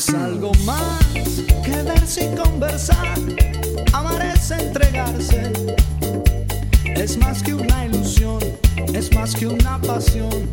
es algo más que verse y conversar, amar es entregarse. Es más que una ilusión, es más que una pasión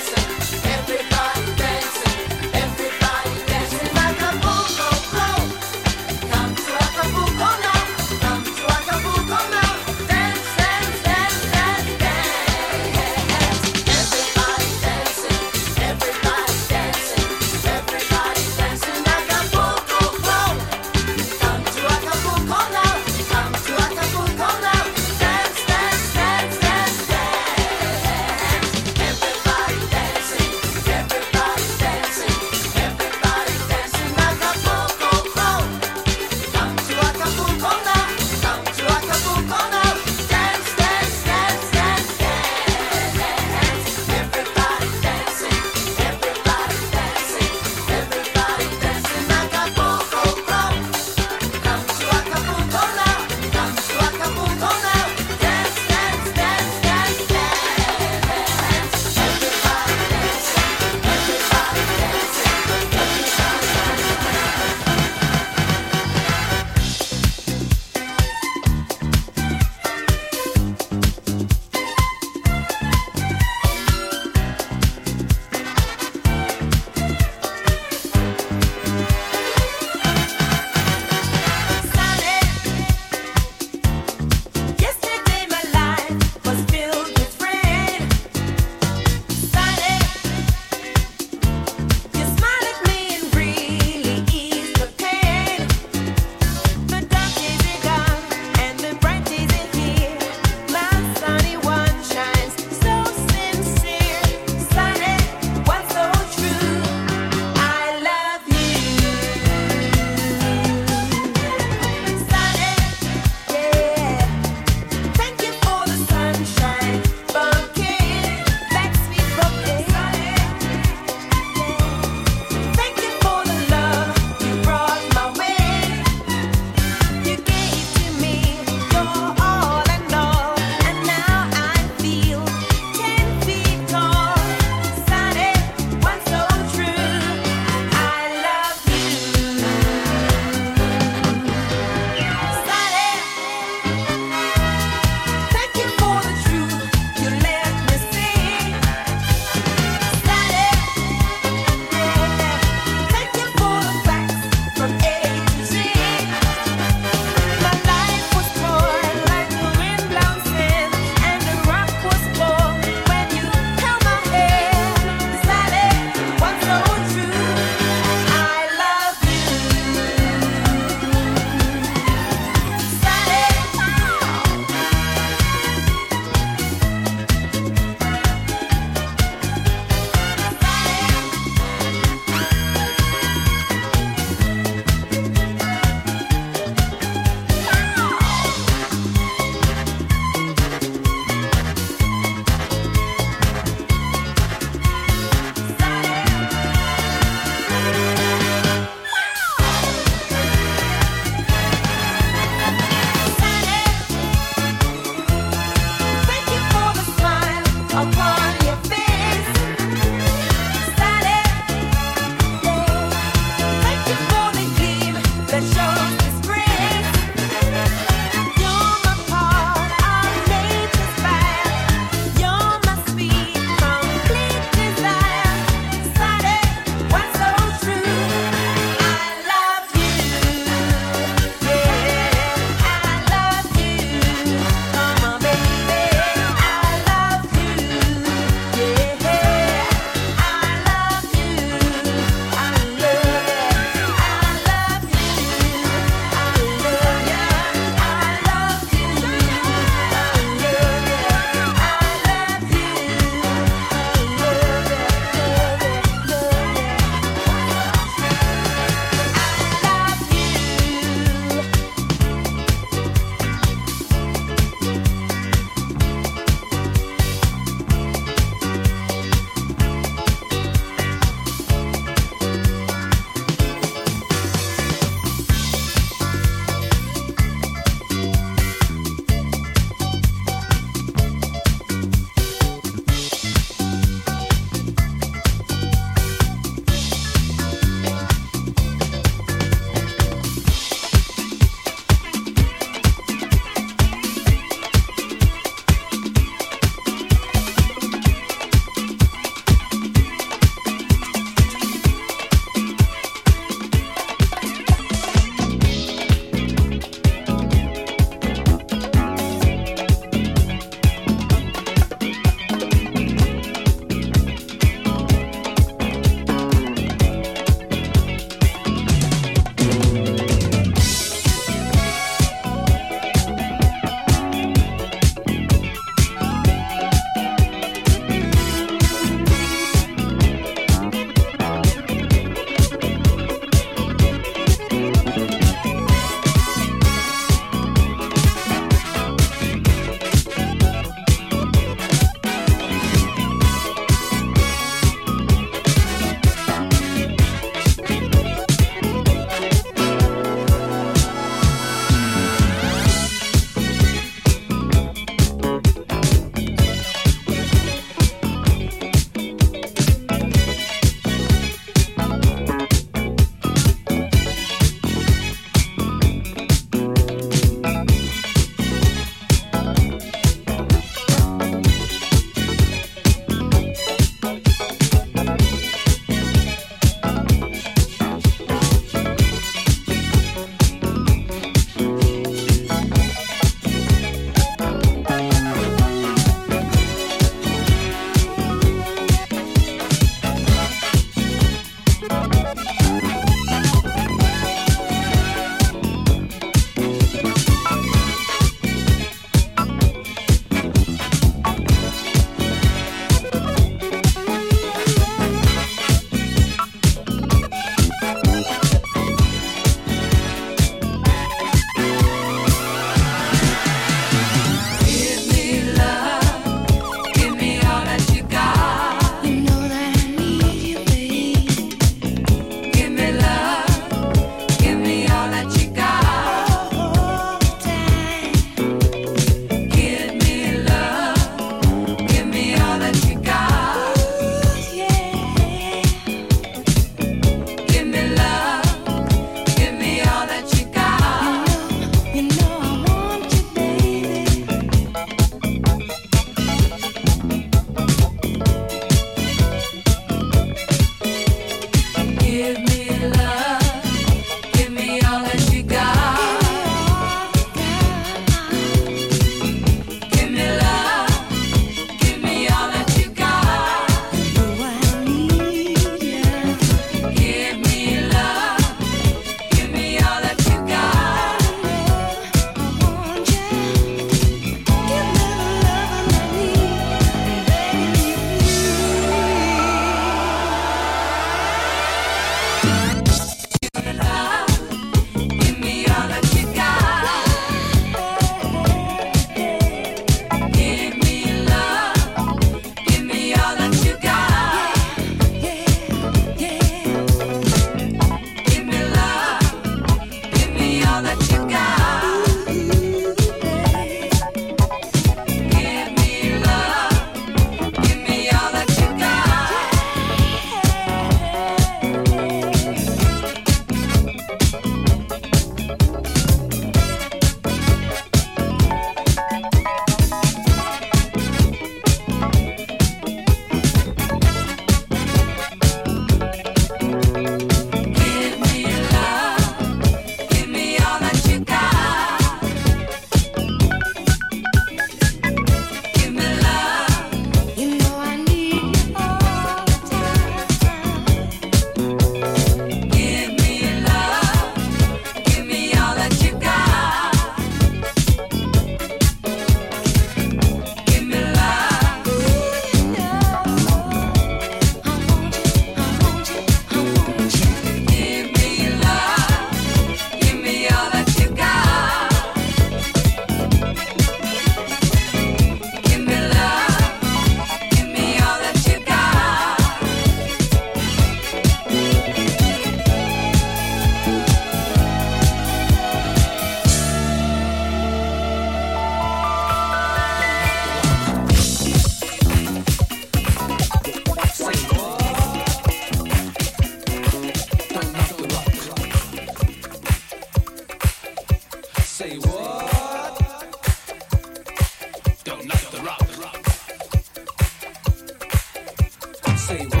Say